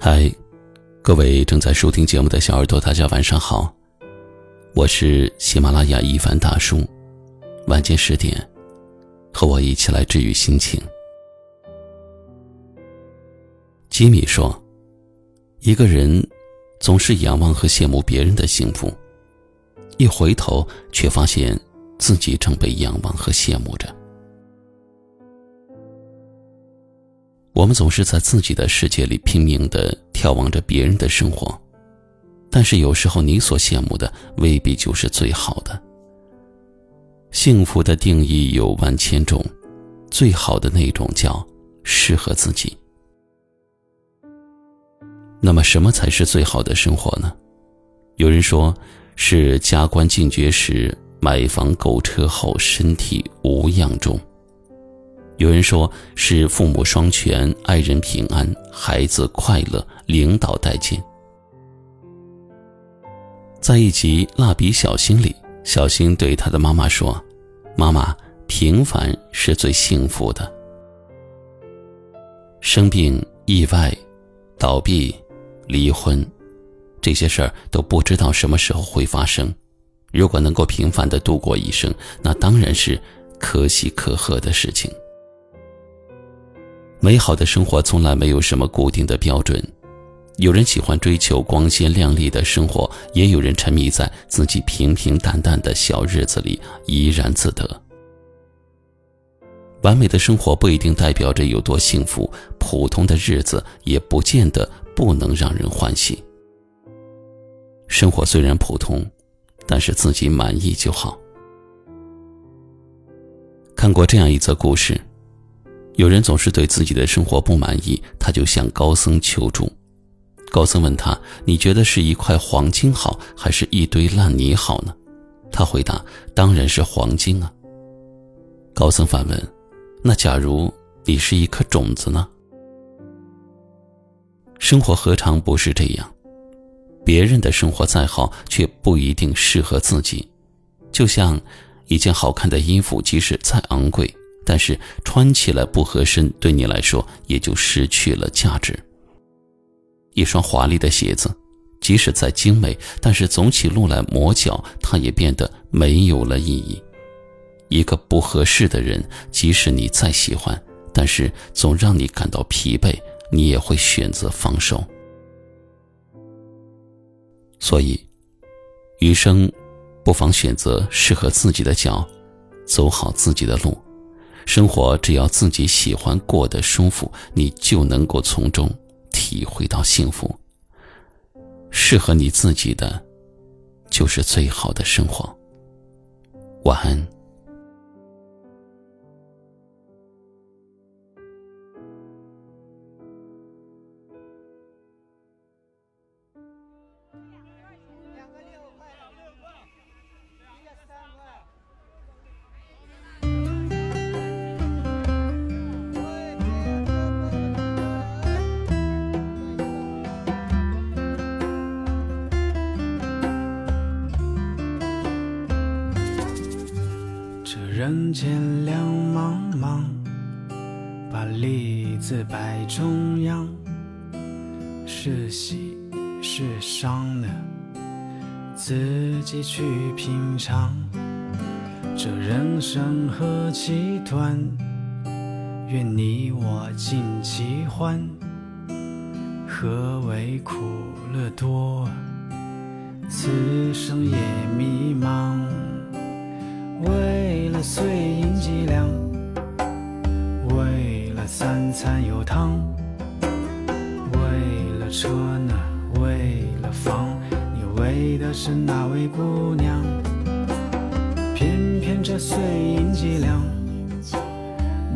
嗨，各位正在收听节目的小耳朵，大家晚上好，我是喜马拉雅一凡大叔。晚间十点，和我一起来治愈心情。吉米说：“一个人总是仰望和羡慕别人的幸福，一回头却发现自己正被仰望和羡慕着。”我们总是在自己的世界里拼命的眺望着别人的生活，但是有时候你所羡慕的未必就是最好的。幸福的定义有万千种，最好的那种叫适合自己。那么，什么才是最好的生活呢？有人说，是加官进爵时，买房购车后，身体无恙中。有人说是父母双全，爱人平安，孩子快乐，领导待见。在一集《蜡笔小新》里，小新对他的妈妈说：“妈妈，平凡是最幸福的。生病、意外、倒闭、离婚，这些事儿都不知道什么时候会发生。如果能够平凡的度过一生，那当然是可喜可贺的事情。”美好的生活从来没有什么固定的标准，有人喜欢追求光鲜亮丽的生活，也有人沉迷在自己平平淡淡的小日子里怡然自得。完美的生活不一定代表着有多幸福，普通的日子也不见得不能让人欢喜。生活虽然普通，但是自己满意就好。看过这样一则故事。有人总是对自己的生活不满意，他就向高僧求助。高僧问他：“你觉得是一块黄金好，还是一堆烂泥好呢？”他回答：“当然是黄金啊。”高僧反问：“那假如你是一颗种子呢？”生活何尝不是这样？别人的生活再好，却不一定适合自己。就像一件好看的衣服，即使再昂贵。但是穿起来不合身，对你来说也就失去了价值。一双华丽的鞋子，即使再精美，但是走起路来磨脚，它也变得没有了意义。一个不合适的人，即使你再喜欢，但是总让你感到疲惫，你也会选择放手。所以，余生，不妨选择适合自己的脚，走好自己的路。生活只要自己喜欢过得舒服，你就能够从中体会到幸福。适合你自己的，就是最好的生活。晚安。人间两茫茫，把利字摆中央，是喜是伤呢？自己去品尝。这人生何其短，愿你我尽其欢。何为苦乐多？此生也碎银几两，为了三餐有汤，为了车呢，为了房，你为的是哪位姑娘？偏偏这碎银几两，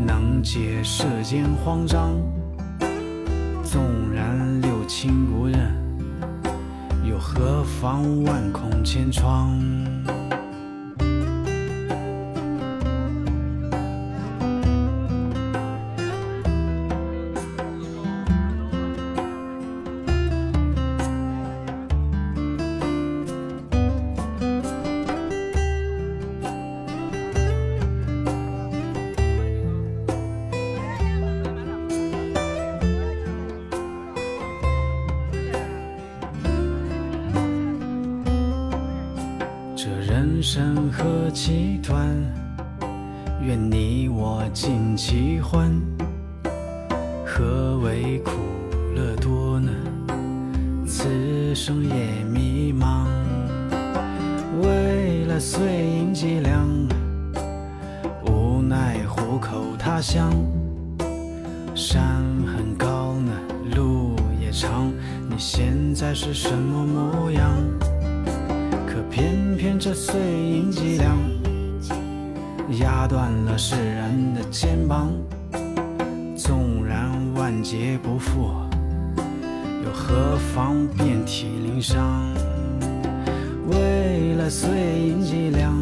能解世间慌张。纵然六亲不认，又何妨万孔千疮？人生何其短，愿你我尽其欢。何为苦乐多呢？此生也迷茫。为了碎银几两，无奈虎口他乡。山很高呢，路也长，你现在是什么模样？偏偏这碎银几两，压断了世人的肩膀。纵然万劫不复，又何妨遍体鳞伤？为了碎银几两，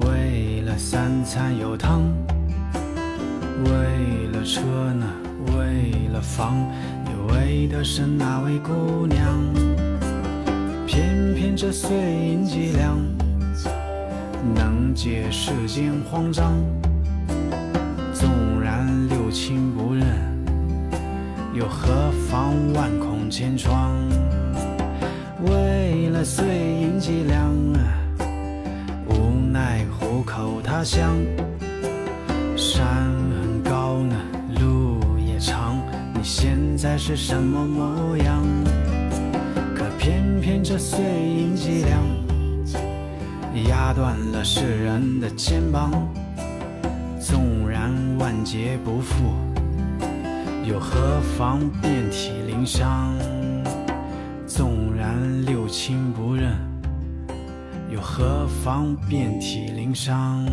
为了三餐有汤。为了车呢，为了房，你为的是哪位姑娘？偏偏这碎银几两，能解世间慌张。纵然六亲不认，又何妨万孔千疮？为了碎银几两，无奈糊口他乡。山很高呢，路也长，你。现在是什么模样？可偏偏这碎银几两，压断了世人的肩膀。纵然万劫不复，又何妨遍体鳞伤？纵然六亲不认，又何妨遍体鳞伤？